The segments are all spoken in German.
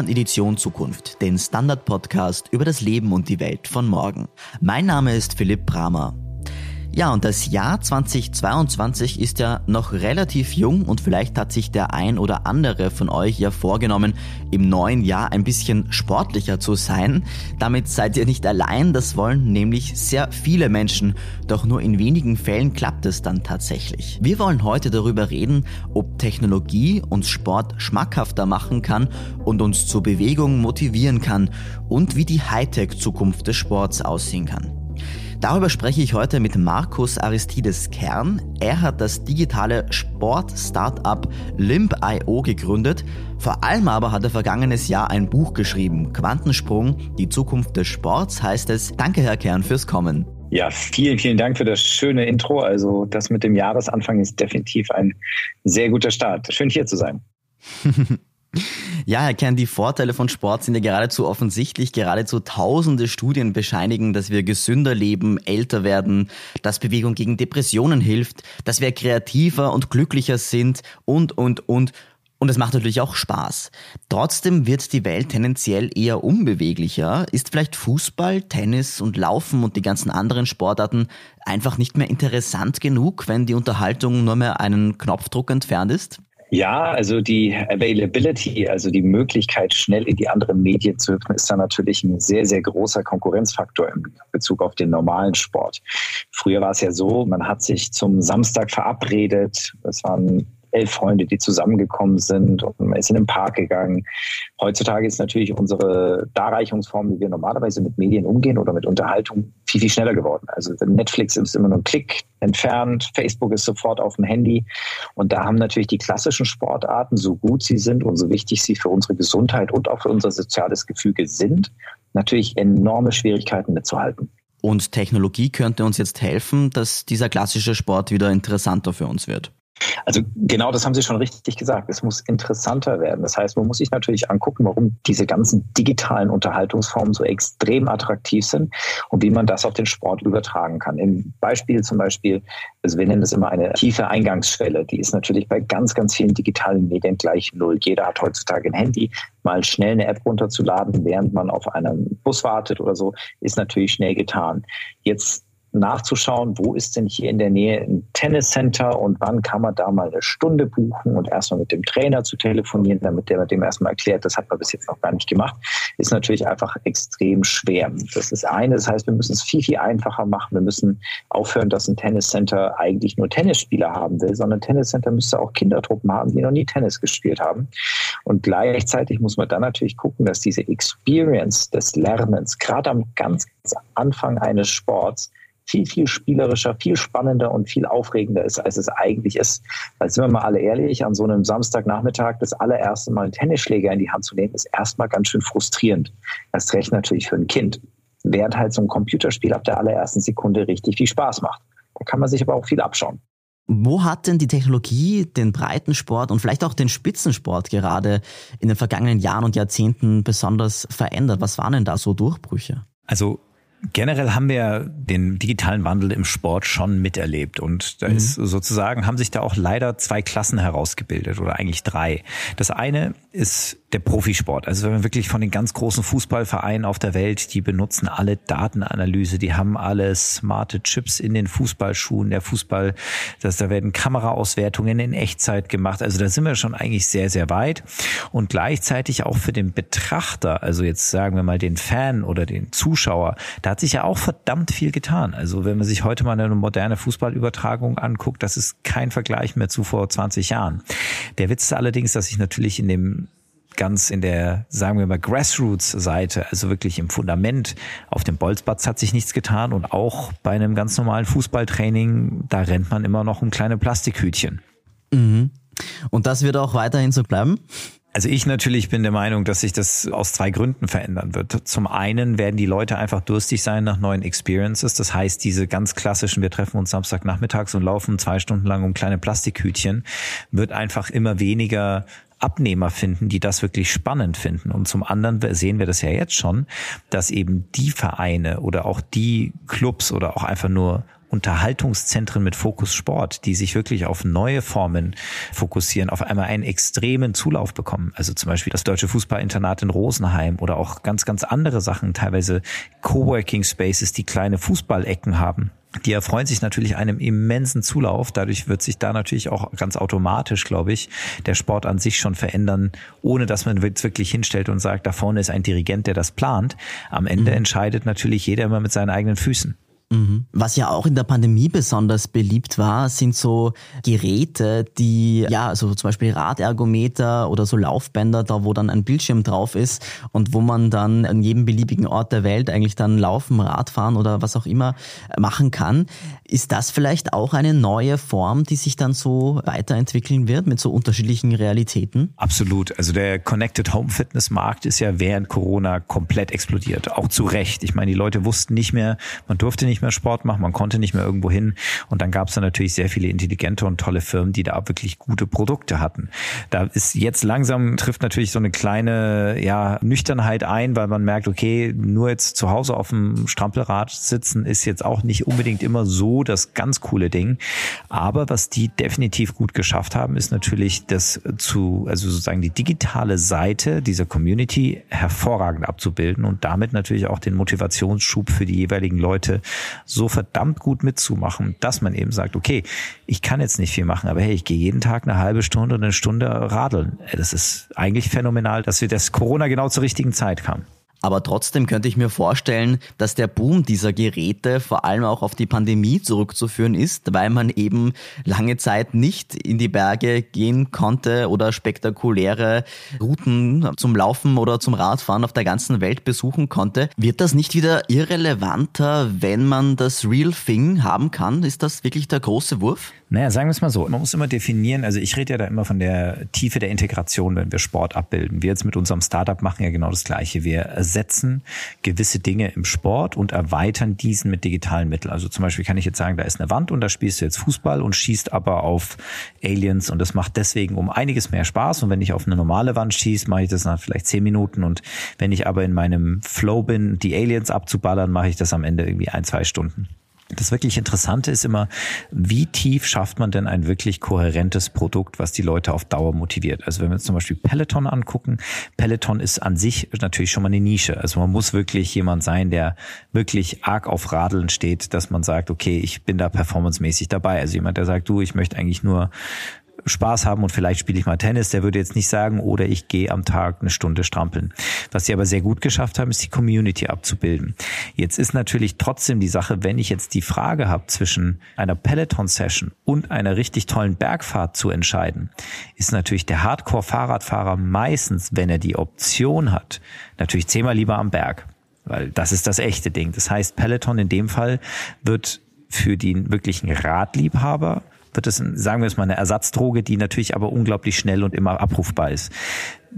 Hören Edition Zukunft, den Standard-Podcast über das Leben und die Welt von morgen. Mein Name ist Philipp Bramer. Ja, und das Jahr 2022 ist ja noch relativ jung und vielleicht hat sich der ein oder andere von euch ja vorgenommen, im neuen Jahr ein bisschen sportlicher zu sein. Damit seid ihr nicht allein, das wollen nämlich sehr viele Menschen, doch nur in wenigen Fällen klappt es dann tatsächlich. Wir wollen heute darüber reden, ob Technologie uns Sport schmackhafter machen kann und uns zur Bewegung motivieren kann und wie die Hightech-Zukunft des Sports aussehen kann. Darüber spreche ich heute mit Markus Aristides Kern. Er hat das digitale Sport-Startup Limp.io gegründet. Vor allem aber hat er vergangenes Jahr ein Buch geschrieben. Quantensprung, die Zukunft des Sports heißt es. Danke, Herr Kern, fürs Kommen. Ja, vielen, vielen Dank für das schöne Intro. Also das mit dem Jahresanfang ist definitiv ein sehr guter Start. Schön hier zu sein. Ja, Herr Kern, die Vorteile von Sport sind ja geradezu offensichtlich. Geradezu tausende Studien bescheinigen, dass wir gesünder leben, älter werden, dass Bewegung gegen Depressionen hilft, dass wir kreativer und glücklicher sind und, und, und. Und es macht natürlich auch Spaß. Trotzdem wird die Welt tendenziell eher unbeweglicher. Ist vielleicht Fußball, Tennis und Laufen und die ganzen anderen Sportarten einfach nicht mehr interessant genug, wenn die Unterhaltung nur mehr einen Knopfdruck entfernt ist? Ja, also die Availability, also die Möglichkeit, schnell in die anderen Medien zu hüpfen, ist da natürlich ein sehr, sehr großer Konkurrenzfaktor in Bezug auf den normalen Sport. Früher war es ja so, man hat sich zum Samstag verabredet. Es waren elf Freunde, die zusammengekommen sind und man ist in den Park gegangen. Heutzutage ist natürlich unsere Darreichungsform, wie wir normalerweise mit Medien umgehen oder mit Unterhaltung, viel, viel schneller geworden. Also Netflix ist immer nur ein Klick entfernt, Facebook ist sofort auf dem Handy und da haben natürlich die klassischen Sportarten, so gut sie sind und so wichtig sie für unsere Gesundheit und auch für unser soziales Gefüge sind, natürlich enorme Schwierigkeiten mitzuhalten. Und Technologie könnte uns jetzt helfen, dass dieser klassische Sport wieder interessanter für uns wird. Also genau das haben Sie schon richtig gesagt. Es muss interessanter werden. Das heißt, man muss sich natürlich angucken, warum diese ganzen digitalen Unterhaltungsformen so extrem attraktiv sind und wie man das auf den Sport übertragen kann. Im Beispiel zum Beispiel, also wir nennen das immer eine tiefe Eingangsschwelle. Die ist natürlich bei ganz, ganz vielen digitalen Medien gleich null. Jeder hat heutzutage ein Handy. Mal schnell eine App runterzuladen, während man auf einem Bus wartet oder so, ist natürlich schnell getan. Jetzt nachzuschauen, wo ist denn hier in der Nähe ein Tenniscenter und wann kann man da mal eine Stunde buchen und erstmal mit dem Trainer zu telefonieren, damit der dem erstmal erklärt, das hat man bis jetzt noch gar nicht gemacht, ist natürlich einfach extrem schwer. Das ist eine, das heißt, wir müssen es viel, viel einfacher machen. Wir müssen aufhören, dass ein Tenniscenter eigentlich nur Tennisspieler haben will, sondern ein Tenniscenter müsste auch Kindertruppen haben, die noch nie Tennis gespielt haben. Und gleichzeitig muss man dann natürlich gucken, dass diese Experience des Lernens, gerade am ganz Anfang eines Sports, viel, viel spielerischer, viel spannender und viel aufregender ist, als es eigentlich ist. Weil sind wir mal alle ehrlich, an so einem Samstagnachmittag das allererste Mal einen Tennisschläger in die Hand zu nehmen, ist erstmal ganz schön frustrierend. Erst recht natürlich für ein Kind. Während halt so ein Computerspiel ab der allerersten Sekunde richtig viel Spaß macht. Da kann man sich aber auch viel abschauen. Wo hat denn die Technologie den Breitensport und vielleicht auch den Spitzensport gerade in den vergangenen Jahren und Jahrzehnten besonders verändert? Was waren denn da so Durchbrüche? Also Generell haben wir den digitalen Wandel im Sport schon miterlebt und da mhm. ist sozusagen haben sich da auch leider zwei Klassen herausgebildet oder eigentlich drei. Das eine ist der Profisport. Also wenn man wirklich von den ganz großen Fußballvereinen auf der Welt, die benutzen alle Datenanalyse, die haben alle smarte Chips in den Fußballschuhen, der Fußball, dass da werden Kameraauswertungen in Echtzeit gemacht. Also da sind wir schon eigentlich sehr, sehr weit. Und gleichzeitig auch für den Betrachter, also jetzt sagen wir mal den Fan oder den Zuschauer, da hat sich ja auch verdammt viel getan. Also wenn man sich heute mal eine moderne Fußballübertragung anguckt, das ist kein Vergleich mehr zu vor 20 Jahren. Der Witz ist allerdings, dass sich natürlich in dem ganz in der, sagen wir mal, Grassroots-Seite, also wirklich im Fundament auf dem Bolzplatz hat sich nichts getan und auch bei einem ganz normalen Fußballtraining, da rennt man immer noch um kleine Plastikhütchen. Mhm. Und das wird auch weiterhin so bleiben? Also ich natürlich bin der Meinung, dass sich das aus zwei Gründen verändern wird. Zum einen werden die Leute einfach durstig sein nach neuen Experiences. Das heißt, diese ganz klassischen, wir treffen uns Samstagnachmittags und laufen zwei Stunden lang um kleine Plastikhütchen, wird einfach immer weniger Abnehmer finden, die das wirklich spannend finden. Und zum anderen sehen wir das ja jetzt schon, dass eben die Vereine oder auch die Clubs oder auch einfach nur Unterhaltungszentren mit Fokus Sport, die sich wirklich auf neue Formen fokussieren, auf einmal einen extremen Zulauf bekommen. Also zum Beispiel das Deutsche Fußballinternat in Rosenheim oder auch ganz, ganz andere Sachen, teilweise Coworking Spaces, die kleine Fußballecken haben die erfreuen sich natürlich einem immensen Zulauf. Dadurch wird sich da natürlich auch ganz automatisch, glaube ich, der Sport an sich schon verändern, ohne dass man wirklich hinstellt und sagt, da vorne ist ein Dirigent, der das plant. Am Ende mhm. entscheidet natürlich jeder immer mit seinen eigenen Füßen. Mhm. Was ja auch in der Pandemie besonders beliebt war, sind so Geräte, die, ja, also zum Beispiel Radergometer oder so Laufbänder, da wo dann ein Bildschirm drauf ist und wo man dann an jedem beliebigen Ort der Welt eigentlich dann laufen, Radfahren oder was auch immer machen kann. Ist das vielleicht auch eine neue Form, die sich dann so weiterentwickeln wird mit so unterschiedlichen Realitäten? Absolut. Also der Connected Home Fitness Markt ist ja während Corona komplett explodiert. Auch zu Recht. Ich meine, die Leute wussten nicht mehr, man durfte nicht mehr Sport machen, man konnte nicht mehr irgendwo hin. Und dann gab es da natürlich sehr viele intelligente und tolle Firmen, die da wirklich gute Produkte hatten. Da ist jetzt langsam trifft natürlich so eine kleine ja, Nüchternheit ein, weil man merkt, okay, nur jetzt zu Hause auf dem Strampelrad sitzen ist jetzt auch nicht unbedingt immer so das ganz coole Ding. Aber was die definitiv gut geschafft haben, ist natürlich das zu, also sozusagen die digitale Seite dieser Community hervorragend abzubilden und damit natürlich auch den Motivationsschub für die jeweiligen Leute so verdammt gut mitzumachen, dass man eben sagt, okay, ich kann jetzt nicht viel machen, aber hey, ich gehe jeden Tag eine halbe Stunde oder eine Stunde radeln. Das ist eigentlich phänomenal, dass wir das Corona genau zur richtigen Zeit kam. Aber trotzdem könnte ich mir vorstellen, dass der Boom dieser Geräte vor allem auch auf die Pandemie zurückzuführen ist, weil man eben lange Zeit nicht in die Berge gehen konnte oder spektakuläre Routen zum Laufen oder zum Radfahren auf der ganzen Welt besuchen konnte. Wird das nicht wieder irrelevanter, wenn man das Real Thing haben kann? Ist das wirklich der große Wurf? Naja, sagen wir es mal so. Man muss immer definieren, also ich rede ja da immer von der Tiefe der Integration, wenn wir Sport abbilden. Wir jetzt mit unserem Startup machen ja genau das Gleiche. Wir ersetzen gewisse Dinge im Sport und erweitern diesen mit digitalen Mitteln. Also zum Beispiel kann ich jetzt sagen, da ist eine Wand und da spielst du jetzt Fußball und schießt aber auf Aliens und das macht deswegen um einiges mehr Spaß. Und wenn ich auf eine normale Wand schieße, mache ich das nach vielleicht zehn Minuten und wenn ich aber in meinem Flow bin, die Aliens abzuballern, mache ich das am Ende irgendwie ein, zwei Stunden. Das wirklich Interessante ist immer, wie tief schafft man denn ein wirklich kohärentes Produkt, was die Leute auf Dauer motiviert? Also wenn wir uns zum Beispiel Peloton angucken, Peloton ist an sich natürlich schon mal eine Nische. Also man muss wirklich jemand sein, der wirklich arg auf Radeln steht, dass man sagt, okay, ich bin da performancemäßig dabei. Also jemand, der sagt, du, ich möchte eigentlich nur Spaß haben und vielleicht spiele ich mal Tennis, der würde jetzt nicht sagen, oder ich gehe am Tag eine Stunde strampeln. Was sie aber sehr gut geschafft haben, ist die Community abzubilden. Jetzt ist natürlich trotzdem die Sache, wenn ich jetzt die Frage habe zwischen einer Peloton-Session und einer richtig tollen Bergfahrt zu entscheiden, ist natürlich der Hardcore-Fahrradfahrer meistens, wenn er die Option hat, natürlich zehnmal lieber am Berg. Weil das ist das echte Ding. Das heißt, Peloton in dem Fall wird für den wirklichen Radliebhaber wird es, sagen wir es mal, eine Ersatzdroge, die natürlich aber unglaublich schnell und immer abrufbar ist.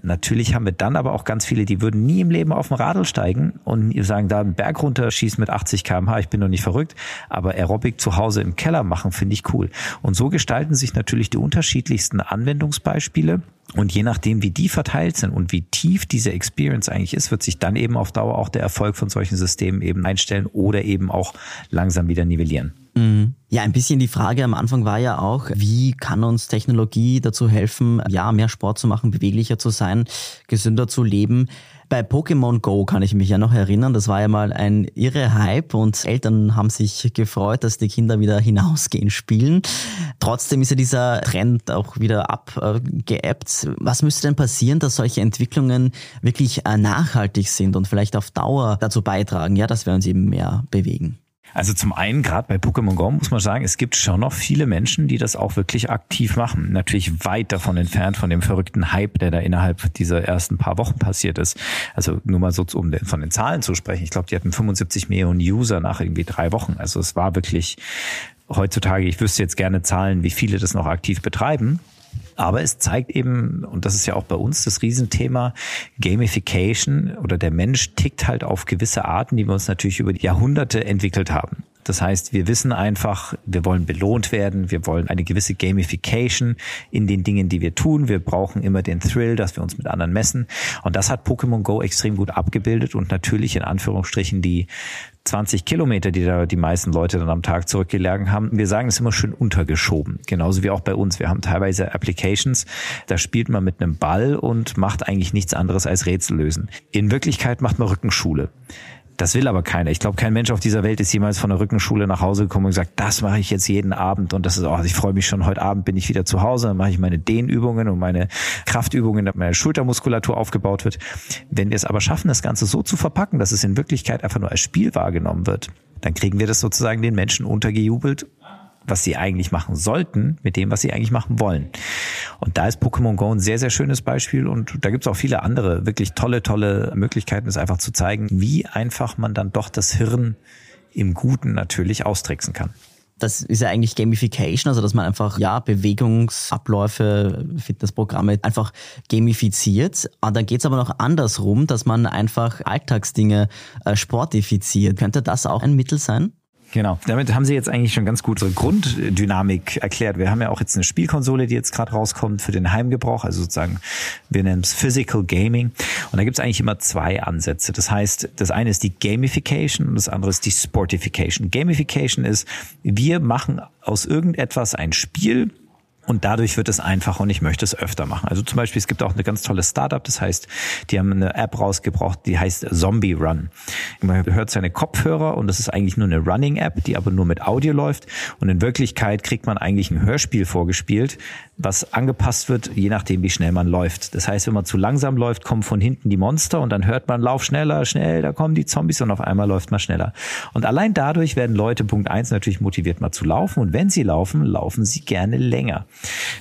Natürlich haben wir dann aber auch ganz viele, die würden nie im Leben auf den Radl steigen und sagen, da einen Berg runter schießen mit 80 kmh, ich bin doch nicht verrückt, aber Aerobic zu Hause im Keller machen, finde ich cool. Und so gestalten sich natürlich die unterschiedlichsten Anwendungsbeispiele. Und je nachdem, wie die verteilt sind und wie tief diese Experience eigentlich ist, wird sich dann eben auf Dauer auch der Erfolg von solchen Systemen eben einstellen oder eben auch langsam wieder nivellieren. Mhm. Ja, ein bisschen die Frage am Anfang war ja auch, wie kann uns Technologie dazu helfen, ja, mehr Sport zu machen, beweglicher zu sein, gesünder zu leben. Bei Pokémon Go kann ich mich ja noch erinnern, das war ja mal ein irre Hype und Eltern haben sich gefreut, dass die Kinder wieder hinausgehen, spielen. Trotzdem ist ja dieser Trend auch wieder abgeebbt. Was müsste denn passieren, dass solche Entwicklungen wirklich äh, nachhaltig sind und vielleicht auf Dauer dazu beitragen, ja, dass wir uns eben mehr bewegen? Also zum einen, gerade bei Pokémon Go muss man sagen, es gibt schon noch viele Menschen, die das auch wirklich aktiv machen. Natürlich weit davon entfernt von dem verrückten Hype, der da innerhalb dieser ersten paar Wochen passiert ist. Also nur mal so, um von den Zahlen zu sprechen. Ich glaube, die hatten 75 Millionen User nach irgendwie drei Wochen. Also es war wirklich heutzutage, ich wüsste jetzt gerne Zahlen, wie viele das noch aktiv betreiben. Aber es zeigt eben, und das ist ja auch bei uns das Riesenthema, Gamification oder der Mensch tickt halt auf gewisse Arten, die wir uns natürlich über die Jahrhunderte entwickelt haben. Das heißt, wir wissen einfach, wir wollen belohnt werden, wir wollen eine gewisse Gamification in den Dingen, die wir tun. Wir brauchen immer den Thrill, dass wir uns mit anderen messen. Und das hat Pokémon Go extrem gut abgebildet und natürlich in Anführungsstrichen die 20 Kilometer, die da die meisten Leute dann am Tag zurückgelegen haben. Wir sagen es immer schön untergeschoben. Genauso wie auch bei uns. Wir haben teilweise Applications, da spielt man mit einem Ball und macht eigentlich nichts anderes als Rätsel lösen. In Wirklichkeit macht man Rückenschule. Das will aber keiner. Ich glaube, kein Mensch auf dieser Welt ist jemals von der Rückenschule nach Hause gekommen und gesagt, das mache ich jetzt jeden Abend und das ist, oh, ich freue mich schon, heute Abend bin ich wieder zu Hause, dann mache ich meine Dehnübungen und meine Kraftübungen, damit meine Schultermuskulatur aufgebaut wird. Wenn wir es aber schaffen, das Ganze so zu verpacken, dass es in Wirklichkeit einfach nur als Spiel wahrgenommen wird, dann kriegen wir das sozusagen den Menschen untergejubelt was sie eigentlich machen sollten, mit dem, was sie eigentlich machen wollen. Und da ist Pokémon Go ein sehr, sehr schönes Beispiel und da gibt es auch viele andere wirklich tolle, tolle Möglichkeiten, es einfach zu zeigen, wie einfach man dann doch das Hirn im Guten natürlich austricksen kann. Das ist ja eigentlich Gamification, also dass man einfach ja Bewegungsabläufe, Fitnessprogramme einfach gamifiziert. Und ah, dann geht's aber noch andersrum, dass man einfach Alltagsdinge äh, sportifiziert. Könnte das auch ein Mittel sein? Genau. Damit haben Sie jetzt eigentlich schon ganz gut so Grunddynamik erklärt. Wir haben ja auch jetzt eine Spielkonsole, die jetzt gerade rauskommt für den Heimgebrauch, also sozusagen, wir nennen es Physical Gaming. Und da gibt es eigentlich immer zwei Ansätze. Das heißt, das eine ist die Gamification und das andere ist die Sportification. Gamification ist, wir machen aus irgendetwas ein Spiel, und dadurch wird es einfacher und ich möchte es öfter machen. Also zum Beispiel, es gibt auch eine ganz tolle Startup, das heißt, die haben eine App rausgebracht, die heißt Zombie Run. Man hört seine Kopfhörer und das ist eigentlich nur eine Running-App, die aber nur mit Audio läuft. Und in Wirklichkeit kriegt man eigentlich ein Hörspiel vorgespielt, was angepasst wird, je nachdem, wie schnell man läuft. Das heißt, wenn man zu langsam läuft, kommen von hinten die Monster und dann hört man, lauf schneller, schnell, da kommen die Zombies und auf einmal läuft man schneller. Und allein dadurch werden Leute, Punkt eins, natürlich motiviert, mal zu laufen. Und wenn sie laufen, laufen sie gerne länger.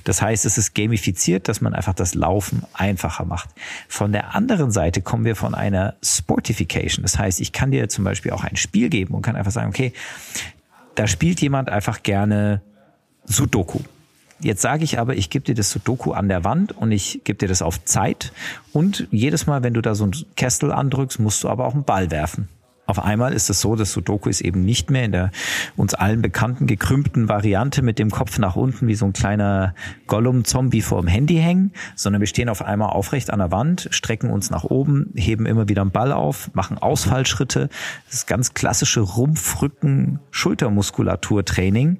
Das heißt, es ist gamifiziert, dass man einfach das Laufen einfacher macht. Von der anderen Seite kommen wir von einer Sportification. Das heißt, ich kann dir zum Beispiel auch ein Spiel geben und kann einfach sagen, okay, da spielt jemand einfach gerne Sudoku. Jetzt sage ich aber, ich gebe dir das Sudoku an der Wand und ich gebe dir das auf Zeit. Und jedes Mal, wenn du da so ein Kestel andrückst, musst du aber auch einen Ball werfen. Auf einmal ist es so, dass Sudoku ist eben nicht mehr in der uns allen bekannten gekrümmten Variante mit dem Kopf nach unten wie so ein kleiner Gollum-Zombie vor dem Handy hängen, sondern wir stehen auf einmal aufrecht an der Wand, strecken uns nach oben, heben immer wieder einen Ball auf, machen Ausfallschritte. Das ist ganz klassische Rumpf-Rücken-Schultermuskulatur-Training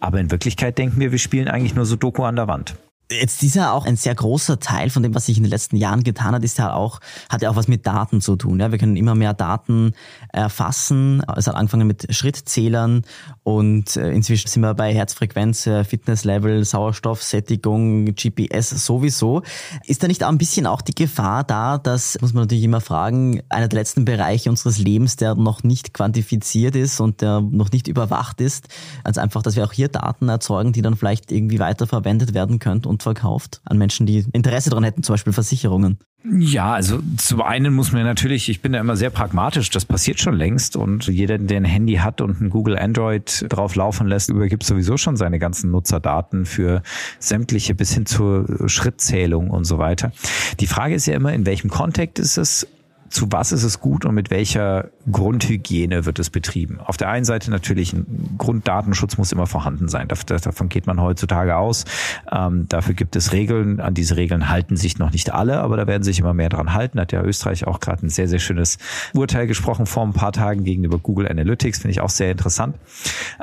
aber in Wirklichkeit denken wir, wir spielen eigentlich nur Sudoku an der Wand. Jetzt ist ja auch ein sehr großer Teil von dem, was sich in den letzten Jahren getan hat, ist ja auch, hat ja auch was mit Daten zu tun. Ja, wir können immer mehr Daten erfassen. Es hat angefangen mit Schrittzählern und äh, inzwischen sind wir bei Herzfrequenz, äh, Fitnesslevel, Sauerstoffsättigung, GPS sowieso. Ist da nicht auch ein bisschen auch die Gefahr da, dass, muss man natürlich immer fragen, einer der letzten Bereiche unseres Lebens, der noch nicht quantifiziert ist und der noch nicht überwacht ist, als einfach, dass wir auch hier Daten erzeugen, die dann vielleicht irgendwie weiterverwendet werden könnten und verkauft an Menschen, die Interesse daran hätten, zum Beispiel Versicherungen? Ja, also zum einen muss man natürlich, ich bin da immer sehr pragmatisch, das passiert schon längst und jeder, der ein Handy hat und ein Google Android drauf laufen lässt, übergibt sowieso schon seine ganzen Nutzerdaten für sämtliche bis hin zur Schrittzählung und so weiter. Die Frage ist ja immer, in welchem Kontext ist es zu was ist es gut und mit welcher Grundhygiene wird es betrieben? Auf der einen Seite natürlich ein Grunddatenschutz muss immer vorhanden sein. Davon geht man heutzutage aus. Ähm, dafür gibt es Regeln. An diese Regeln halten sich noch nicht alle, aber da werden sich immer mehr dran halten. Hat ja Österreich auch gerade ein sehr, sehr schönes Urteil gesprochen vor ein paar Tagen gegenüber Google Analytics. Finde ich auch sehr interessant.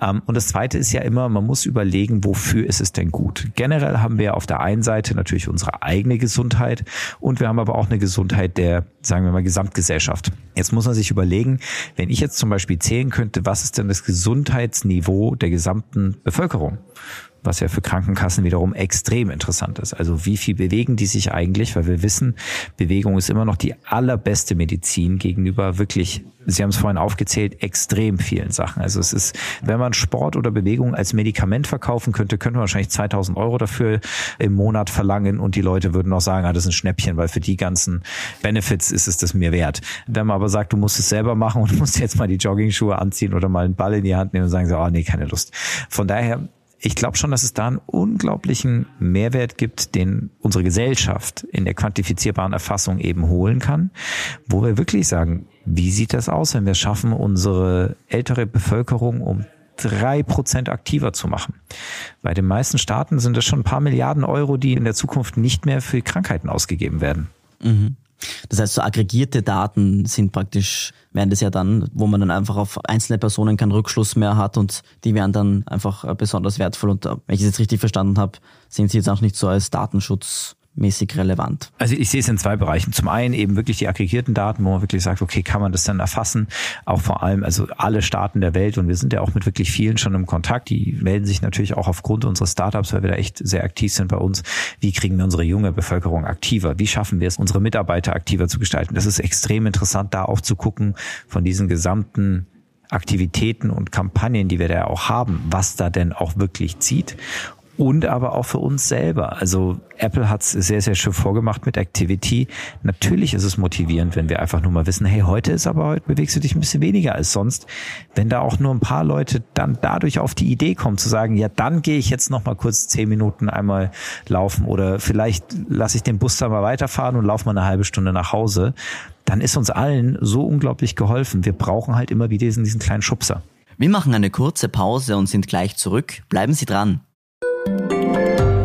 Ähm, und das zweite ist ja immer, man muss überlegen, wofür ist es denn gut? Generell haben wir auf der einen Seite natürlich unsere eigene Gesundheit und wir haben aber auch eine Gesundheit der, sagen wir mal, Gesamtgesellschaft. Jetzt muss man sich überlegen, wenn ich jetzt zum Beispiel zählen könnte, was ist denn das Gesundheitsniveau der gesamten Bevölkerung? Was ja für Krankenkassen wiederum extrem interessant ist. Also wie viel bewegen die sich eigentlich, weil wir wissen, Bewegung ist immer noch die allerbeste Medizin gegenüber wirklich, Sie haben es vorhin aufgezählt, extrem vielen Sachen. Also es ist, wenn man Sport oder Bewegung als Medikament verkaufen könnte, könnte man wahrscheinlich 2000 Euro dafür im Monat verlangen und die Leute würden auch sagen, ah, das ist ein Schnäppchen, weil für die ganzen Benefits ist es das mir wert. Wenn man aber sagt, du musst es selber machen und musst jetzt mal die Jogging-Schuhe anziehen oder mal einen Ball in die Hand nehmen und sagen sie, oh nee, keine Lust. Von daher ich glaube schon, dass es da einen unglaublichen Mehrwert gibt, den unsere Gesellschaft in der quantifizierbaren Erfassung eben holen kann, wo wir wirklich sagen, wie sieht das aus, wenn wir schaffen, unsere ältere Bevölkerung um drei Prozent aktiver zu machen. Bei den meisten Staaten sind es schon ein paar Milliarden Euro, die in der Zukunft nicht mehr für Krankheiten ausgegeben werden. Mhm. Das heißt, so aggregierte Daten sind praktisch, werden das ja dann, wo man dann einfach auf einzelne Personen keinen Rückschluss mehr hat und die werden dann einfach äh, besonders wertvoll. Und äh, wenn ich es jetzt richtig verstanden habe, sehen Sie jetzt auch nicht so als Datenschutz mäßig relevant? Also ich sehe es in zwei Bereichen. Zum einen eben wirklich die aggregierten Daten, wo man wirklich sagt, okay, kann man das dann erfassen? Auch vor allem, also alle Staaten der Welt und wir sind ja auch mit wirklich vielen schon im Kontakt. Die melden sich natürlich auch aufgrund unseres Startups, weil wir da echt sehr aktiv sind bei uns. Wie kriegen wir unsere junge Bevölkerung aktiver? Wie schaffen wir es, unsere Mitarbeiter aktiver zu gestalten? Das ist extrem interessant, da auch zu gucken von diesen gesamten Aktivitäten und Kampagnen, die wir da auch haben, was da denn auch wirklich zieht und aber auch für uns selber. Also Apple hat es sehr, sehr schön vorgemacht mit Activity. Natürlich ist es motivierend, wenn wir einfach nur mal wissen, hey, heute ist aber, heute bewegst du dich ein bisschen weniger als sonst. Wenn da auch nur ein paar Leute dann dadurch auf die Idee kommen zu sagen, ja, dann gehe ich jetzt noch mal kurz zehn Minuten einmal laufen oder vielleicht lasse ich den Bus da mal weiterfahren und laufe mal eine halbe Stunde nach Hause, dann ist uns allen so unglaublich geholfen. Wir brauchen halt immer wieder diesen, diesen kleinen Schubser. Wir machen eine kurze Pause und sind gleich zurück. Bleiben Sie dran.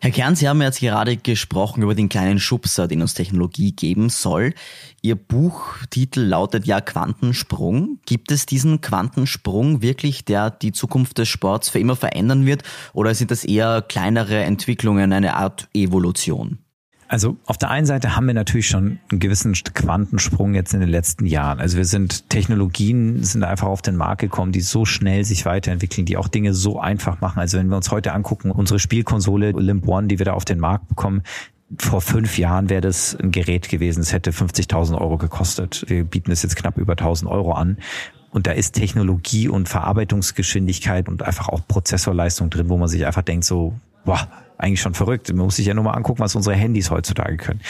Herr Kern, Sie haben jetzt gerade gesprochen über den kleinen Schubser, den uns Technologie geben soll. Ihr Buchtitel lautet ja Quantensprung. Gibt es diesen Quantensprung wirklich, der die Zukunft des Sports für immer verändern wird? Oder sind das eher kleinere Entwicklungen, eine Art Evolution? Also auf der einen Seite haben wir natürlich schon einen gewissen Quantensprung jetzt in den letzten Jahren. Also wir sind Technologien sind einfach auf den Markt gekommen, die so schnell sich weiterentwickeln, die auch Dinge so einfach machen. Also wenn wir uns heute angucken, unsere Spielkonsole Limp One, die wir da auf den Markt bekommen, vor fünf Jahren wäre das ein Gerät gewesen, es hätte 50.000 Euro gekostet. Wir bieten es jetzt knapp über 1.000 Euro an. Und da ist Technologie und Verarbeitungsgeschwindigkeit und einfach auch Prozessorleistung drin, wo man sich einfach denkt so, boah, eigentlich schon verrückt. Man muss sich ja nur mal angucken, was unsere Handys heutzutage können.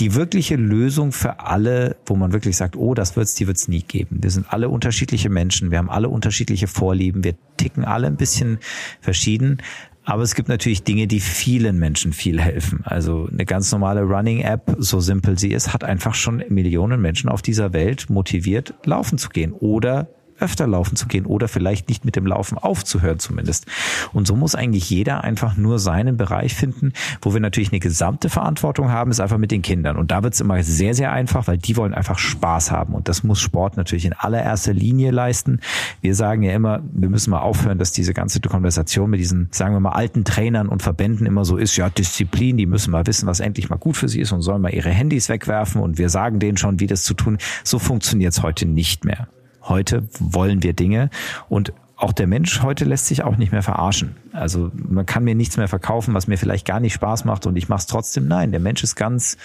Die wirkliche Lösung für alle, wo man wirklich sagt, oh, das wird's, die wird's nie geben. Wir sind alle unterschiedliche Menschen, wir haben alle unterschiedliche Vorlieben, wir ticken alle ein bisschen verschieden. Aber es gibt natürlich Dinge, die vielen Menschen viel helfen. Also eine ganz normale Running-App, so simpel sie ist, hat einfach schon Millionen Menschen auf dieser Welt motiviert, laufen zu gehen oder öfter laufen zu gehen oder vielleicht nicht mit dem Laufen aufzuhören zumindest. Und so muss eigentlich jeder einfach nur seinen Bereich finden, wo wir natürlich eine gesamte Verantwortung haben, ist einfach mit den Kindern. Und da wird es immer sehr, sehr einfach, weil die wollen einfach Spaß haben. Und das muss Sport natürlich in allererster Linie leisten. Wir sagen ja immer, wir müssen mal aufhören, dass diese ganze Konversation mit diesen, sagen wir mal, alten Trainern und Verbänden immer so ist, ja, Disziplin, die müssen mal wissen, was endlich mal gut für sie ist und sollen mal ihre Handys wegwerfen und wir sagen denen schon, wie das zu tun. So funktioniert es heute nicht mehr. Heute wollen wir Dinge und auch der Mensch heute lässt sich auch nicht mehr verarschen. Also man kann mir nichts mehr verkaufen, was mir vielleicht gar nicht Spaß macht und ich mache es trotzdem. Nein, der Mensch ist ganz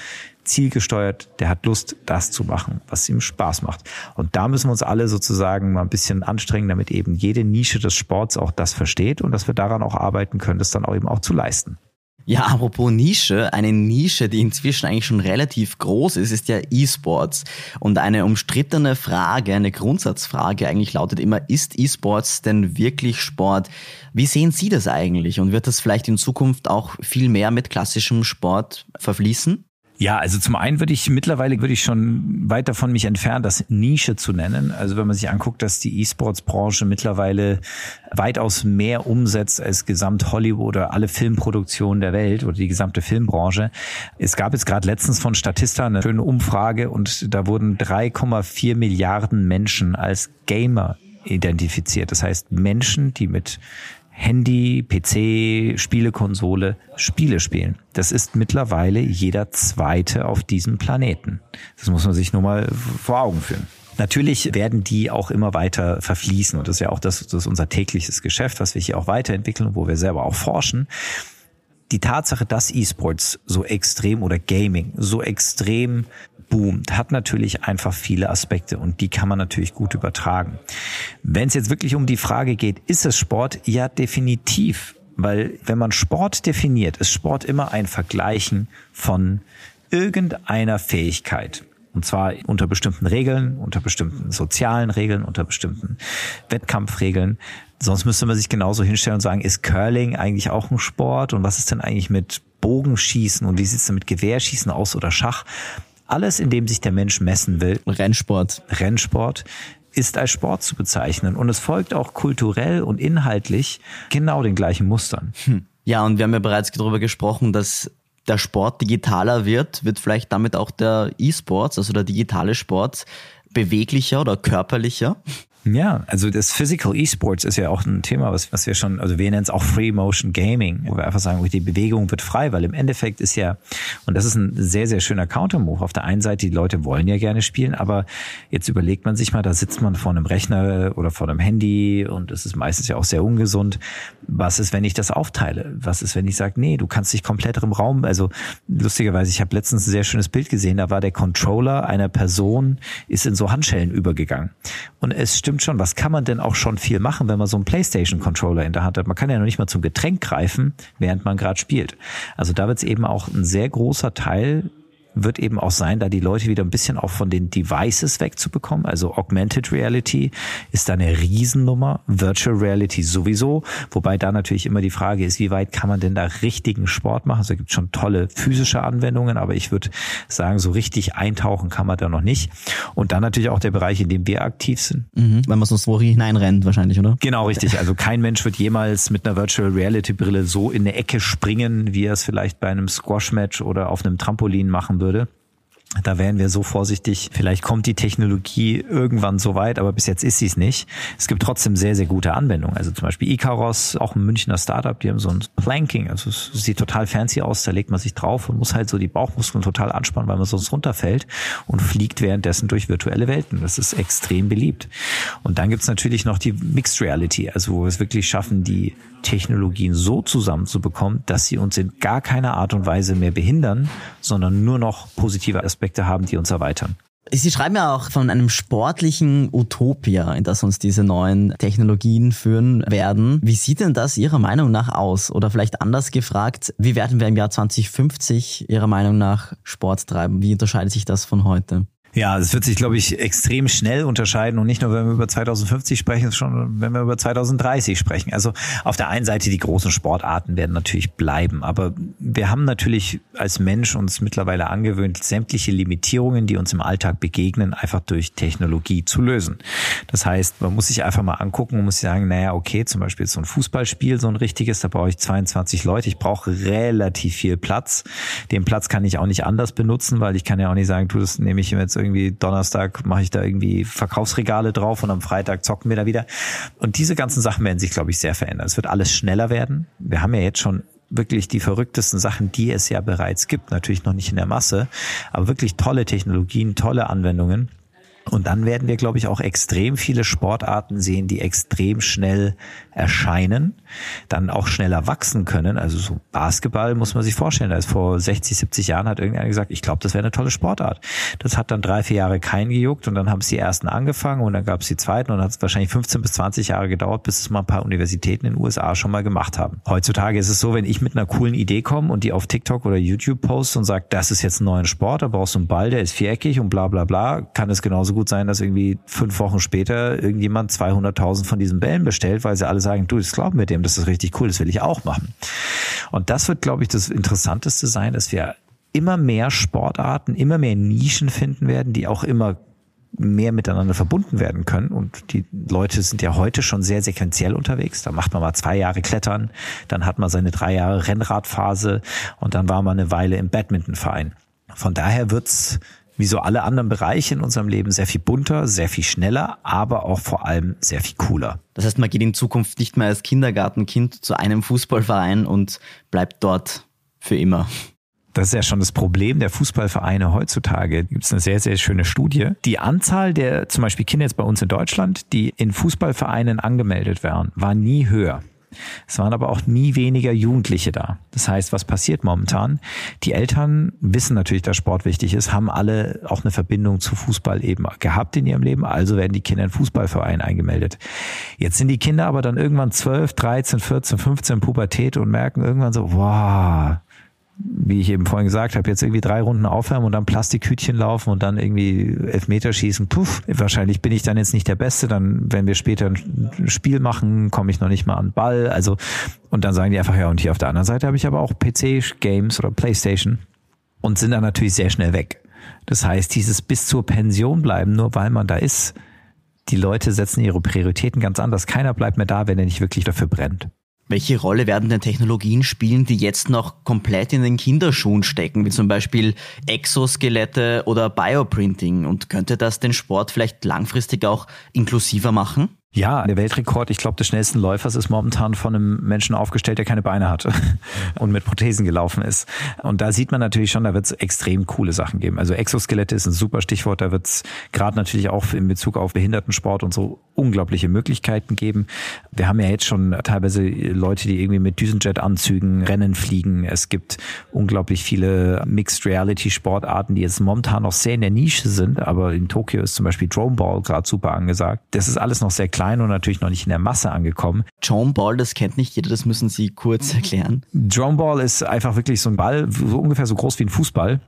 zielgesteuert, der hat Lust, das zu machen, was ihm Spaß macht. Und da müssen wir uns alle sozusagen mal ein bisschen anstrengen, damit eben jede Nische des Sports auch das versteht und dass wir daran auch arbeiten können, das dann auch eben auch zu leisten. Ja, apropos Nische, eine Nische, die inzwischen eigentlich schon relativ groß ist, ist ja E-Sports. Und eine umstrittene Frage, eine Grundsatzfrage eigentlich lautet immer, ist E-Sports denn wirklich Sport? Wie sehen Sie das eigentlich? Und wird das vielleicht in Zukunft auch viel mehr mit klassischem Sport verfließen? Ja, also zum einen würde ich mittlerweile würde ich schon weit davon mich entfernen, das Nische zu nennen. Also wenn man sich anguckt, dass die E-Sports-Branche mittlerweile weitaus mehr umsetzt als gesamt Hollywood oder alle Filmproduktionen der Welt oder die gesamte Filmbranche. Es gab jetzt gerade letztens von Statista eine schöne Umfrage und da wurden 3,4 Milliarden Menschen als Gamer identifiziert. Das heißt Menschen, die mit Handy, PC, Spielekonsole Spiele spielen. Das ist mittlerweile jeder zweite auf diesem Planeten. Das muss man sich nur mal vor Augen führen. Natürlich werden die auch immer weiter verfließen und das ist ja auch das, das ist unser tägliches Geschäft, was wir hier auch weiterentwickeln, wo wir selber auch forschen. die Tatsache, dass E-Sports so extrem oder Gaming so extrem boomt, hat natürlich einfach viele Aspekte und die kann man natürlich gut übertragen. Wenn es jetzt wirklich um die Frage geht, ist es Sport? Ja, definitiv. Weil wenn man Sport definiert, ist Sport immer ein Vergleichen von irgendeiner Fähigkeit. Und zwar unter bestimmten Regeln, unter bestimmten sozialen Regeln, unter bestimmten Wettkampfregeln. Sonst müsste man sich genauso hinstellen und sagen, ist Curling eigentlich auch ein Sport? Und was ist denn eigentlich mit Bogenschießen? Und wie sieht es denn mit Gewehrschießen aus oder Schach? Alles, in dem sich der Mensch messen will. Rennsport. Rennsport ist als Sport zu bezeichnen. Und es folgt auch kulturell und inhaltlich genau den gleichen Mustern. Hm. Ja, und wir haben ja bereits darüber gesprochen, dass der Sport digitaler wird, wird vielleicht damit auch der E-Sports, also der digitale Sport, beweglicher oder körperlicher? Ja, also das Physical Esports ist ja auch ein Thema, was, was wir schon, also wir nennen es auch Free Motion Gaming, wo wir einfach sagen, die Bewegung wird frei, weil im Endeffekt ist ja, und das ist ein sehr, sehr schöner Counter-Move. Auf der einen Seite, die Leute wollen ja gerne spielen, aber jetzt überlegt man sich mal, da sitzt man vor einem Rechner oder vor einem Handy und es ist meistens ja auch sehr ungesund. Was ist, wenn ich das aufteile? Was ist, wenn ich sage, nee, du kannst dich komplett im Raum, also lustigerweise, ich habe letztens ein sehr schönes Bild gesehen, da war der Controller einer Person, ist in so Handschellen übergegangen. Und es stimmt stimmt schon. Was kann man denn auch schon viel machen, wenn man so einen PlayStation-Controller in der Hand hat? Man kann ja noch nicht mal zum Getränk greifen, während man gerade spielt. Also da wird es eben auch ein sehr großer Teil wird eben auch sein, da die Leute wieder ein bisschen auch von den Devices wegzubekommen. Also Augmented Reality ist da eine Riesennummer, Virtual Reality sowieso, wobei da natürlich immer die Frage ist, wie weit kann man denn da richtigen Sport machen? Also es gibt schon tolle physische Anwendungen, aber ich würde sagen, so richtig eintauchen kann man da noch nicht. Und dann natürlich auch der Bereich, in dem wir aktiv sind. Mhm, weil man sonst wo hineinrennt wahrscheinlich, oder? Genau, richtig. Also kein Mensch wird jemals mit einer Virtual Reality Brille so in eine Ecke springen, wie er es vielleicht bei einem Squash Match oder auf einem Trampolin machen würde. Da wären wir so vorsichtig. Vielleicht kommt die Technologie irgendwann so weit, aber bis jetzt ist sie es nicht. Es gibt trotzdem sehr, sehr gute Anwendungen. Also zum Beispiel Icaros, auch ein Münchner Startup, die haben so ein Planking. Also es sieht total fancy aus. Da legt man sich drauf und muss halt so die Bauchmuskeln total anspannen, weil man sonst runterfällt und fliegt währenddessen durch virtuelle Welten. Das ist extrem beliebt. Und dann gibt's natürlich noch die Mixed Reality, also wo wir es wirklich schaffen, die Technologien so zusammenzubekommen, dass sie uns in gar keiner Art und Weise mehr behindern, sondern nur noch positive Aspekte haben, die uns erweitern. Sie schreiben ja auch von einem sportlichen Utopia, in das uns diese neuen Technologien führen werden. Wie sieht denn das Ihrer Meinung nach aus? Oder vielleicht anders gefragt, wie werden wir im Jahr 2050 Ihrer Meinung nach Sport treiben? Wie unterscheidet sich das von heute? Ja, es wird sich, glaube ich, extrem schnell unterscheiden und nicht nur, wenn wir über 2050 sprechen, schon, wenn wir über 2030 sprechen. Also auf der einen Seite die großen Sportarten werden natürlich bleiben, aber wir haben natürlich als Mensch uns mittlerweile angewöhnt, sämtliche Limitierungen, die uns im Alltag begegnen, einfach durch Technologie zu lösen. Das heißt, man muss sich einfach mal angucken und muss sagen, naja, okay, zum Beispiel so ein Fußballspiel, so ein richtiges, da brauche ich 22 Leute, ich brauche relativ viel Platz. Den Platz kann ich auch nicht anders benutzen, weil ich kann ja auch nicht sagen, du, das nehme ich jetzt irgendwie Donnerstag mache ich da irgendwie Verkaufsregale drauf und am Freitag zocken wir da wieder. Und diese ganzen Sachen werden sich, glaube ich, sehr verändern. Es wird alles schneller werden. Wir haben ja jetzt schon wirklich die verrücktesten Sachen, die es ja bereits gibt. Natürlich noch nicht in der Masse, aber wirklich tolle Technologien, tolle Anwendungen. Und dann werden wir, glaube ich, auch extrem viele Sportarten sehen, die extrem schnell erscheinen, dann auch schneller wachsen können. Also so Basketball muss man sich vorstellen. Da ist vor 60, 70 Jahren hat irgendeiner gesagt, ich glaube, das wäre eine tolle Sportart. Das hat dann drei, vier Jahre keinen gejuckt und dann haben es die ersten angefangen und dann gab es die zweiten und dann hat es wahrscheinlich 15 bis 20 Jahre gedauert, bis es mal ein paar Universitäten in den USA schon mal gemacht haben. Heutzutage ist es so, wenn ich mit einer coolen Idee komme und die auf TikTok oder YouTube poste und sage, das ist jetzt ein neuer Sport, da brauchst du einen Ball, der ist viereckig und bla bla bla, kann es genauso gut sein, dass irgendwie fünf Wochen später irgendjemand 200.000 von diesen Bällen bestellt, weil sie alle sagen, du, das glauben wir dem, das ist richtig cool, das will ich auch machen. Und das wird, glaube ich, das Interessanteste sein, dass wir immer mehr Sportarten, immer mehr Nischen finden werden, die auch immer mehr miteinander verbunden werden können. Und die Leute sind ja heute schon sehr sequenziell unterwegs. Da macht man mal zwei Jahre Klettern, dann hat man seine drei Jahre Rennradphase und dann war man eine Weile im Badmintonverein. Von daher wird's wie so alle anderen Bereiche in unserem Leben sehr viel bunter, sehr viel schneller, aber auch vor allem sehr viel cooler. Das heißt, man geht in Zukunft nicht mehr als Kindergartenkind zu einem Fußballverein und bleibt dort für immer. Das ist ja schon das Problem der Fußballvereine heutzutage. Gibt es eine sehr, sehr schöne Studie. Die Anzahl der zum Beispiel Kinder jetzt bei uns in Deutschland, die in Fußballvereinen angemeldet werden, war nie höher. Es waren aber auch nie weniger Jugendliche da. Das heißt, was passiert momentan? Die Eltern wissen natürlich, dass Sport wichtig ist, haben alle auch eine Verbindung zu Fußball eben gehabt in ihrem Leben, also werden die Kinder in Fußballverein eingemeldet. Jetzt sind die Kinder aber dann irgendwann 12, 13, 14, 15 Pubertät und merken irgendwann so, wow, wie ich eben vorhin gesagt habe, jetzt irgendwie drei Runden aufwärmen und dann Plastikhütchen laufen und dann irgendwie Elfmeter schießen, puff, wahrscheinlich bin ich dann jetzt nicht der Beste, dann, wenn wir später ein Spiel machen, komme ich noch nicht mal an Ball, also, und dann sagen die einfach, ja, und hier auf der anderen Seite habe ich aber auch PC-Games oder Playstation und sind dann natürlich sehr schnell weg. Das heißt, dieses bis zur Pension bleiben, nur weil man da ist, die Leute setzen ihre Prioritäten ganz anders. Keiner bleibt mehr da, wenn er nicht wirklich dafür brennt. Welche Rolle werden denn Technologien spielen, die jetzt noch komplett in den Kinderschuhen stecken, wie zum Beispiel Exoskelette oder Bioprinting? Und könnte das den Sport vielleicht langfristig auch inklusiver machen? Ja, der Weltrekord, ich glaube, des schnellsten Läufers ist momentan von einem Menschen aufgestellt, der keine Beine hatte und mit Prothesen gelaufen ist. Und da sieht man natürlich schon, da wird es extrem coole Sachen geben. Also Exoskelette ist ein super Stichwort, da wird es gerade natürlich auch in Bezug auf Behindertensport und so unglaubliche Möglichkeiten geben. Wir haben ja jetzt schon teilweise Leute, die irgendwie mit Düsenjet-Anzügen Rennen fliegen. Es gibt unglaublich viele Mixed Reality Sportarten, die jetzt momentan noch sehr in der Nische sind, aber in Tokio ist zum Beispiel Drone Ball gerade super angesagt. Das ist alles noch sehr klein klein und natürlich noch nicht in der Masse angekommen. Drone Ball, das kennt nicht jeder, das müssen Sie kurz erklären. Drone Ball ist einfach wirklich so ein Ball, so ungefähr so groß wie ein Fußball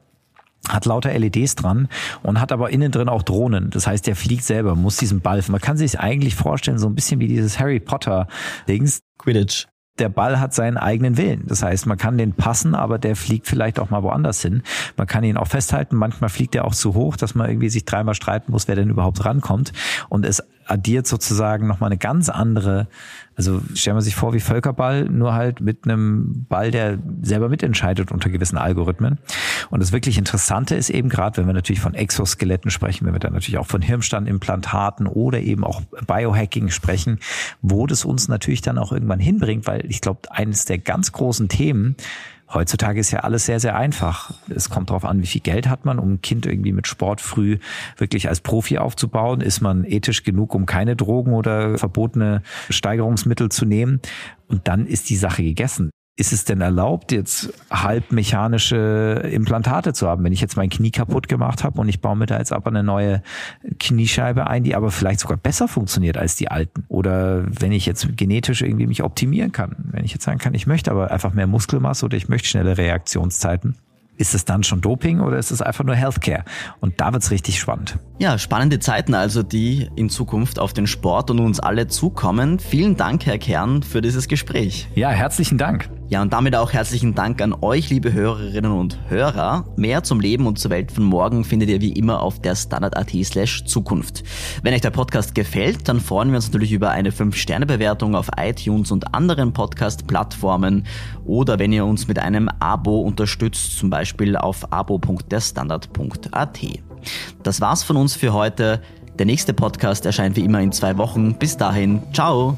hat lauter LEDs dran und hat aber innen drin auch Drohnen. Das heißt, der fliegt selber, muss diesen Ball. Man kann sich eigentlich vorstellen, so ein bisschen wie dieses Harry Potter Dings. Quidditch der Ball hat seinen eigenen Willen. Das heißt, man kann den passen, aber der fliegt vielleicht auch mal woanders hin. Man kann ihn auch festhalten. Manchmal fliegt er auch zu hoch, dass man irgendwie sich dreimal streiten muss, wer denn überhaupt rankommt. Und es addiert sozusagen nochmal eine ganz andere, also stellen wir sich vor wie Völkerball, nur halt mit einem Ball, der selber mitentscheidet unter gewissen Algorithmen. Und das wirklich Interessante ist eben gerade, wenn wir natürlich von Exoskeletten sprechen, wenn wir dann natürlich auch von Hirnstandimplantaten oder eben auch Biohacking sprechen, wo das uns natürlich dann auch irgendwann hinbringt, weil ich glaube, eines der ganz großen Themen, Heutzutage ist ja alles sehr, sehr einfach. Es kommt darauf an, wie viel Geld hat man, um ein Kind irgendwie mit Sport früh wirklich als Profi aufzubauen. Ist man ethisch genug, um keine Drogen oder verbotene Steigerungsmittel zu nehmen? Und dann ist die Sache gegessen ist es denn erlaubt, jetzt halb mechanische Implantate zu haben? Wenn ich jetzt mein Knie kaputt gemacht habe und ich baue mir da jetzt aber eine neue Kniescheibe ein, die aber vielleicht sogar besser funktioniert als die alten. Oder wenn ich jetzt genetisch irgendwie mich optimieren kann. Wenn ich jetzt sagen kann, ich möchte aber einfach mehr Muskelmasse oder ich möchte schnelle Reaktionszeiten. Ist es dann schon Doping oder ist es einfach nur Healthcare? Und da wird's richtig spannend. Ja, spannende Zeiten also, die in Zukunft auf den Sport und uns alle zukommen. Vielen Dank, Herr Kern, für dieses Gespräch. Ja, herzlichen Dank. Ja, und damit auch herzlichen Dank an euch, liebe Hörerinnen und Hörer. Mehr zum Leben und zur Welt von morgen findet ihr wie immer auf der Standard.at slash Zukunft. Wenn euch der Podcast gefällt, dann freuen wir uns natürlich über eine 5-Sterne-Bewertung auf iTunes und anderen Podcast-Plattformen oder wenn ihr uns mit einem Abo unterstützt, zum Beispiel auf abo.derstandard.at. Das war's von uns für heute. Der nächste Podcast erscheint wie immer in zwei Wochen. Bis dahin, ciao!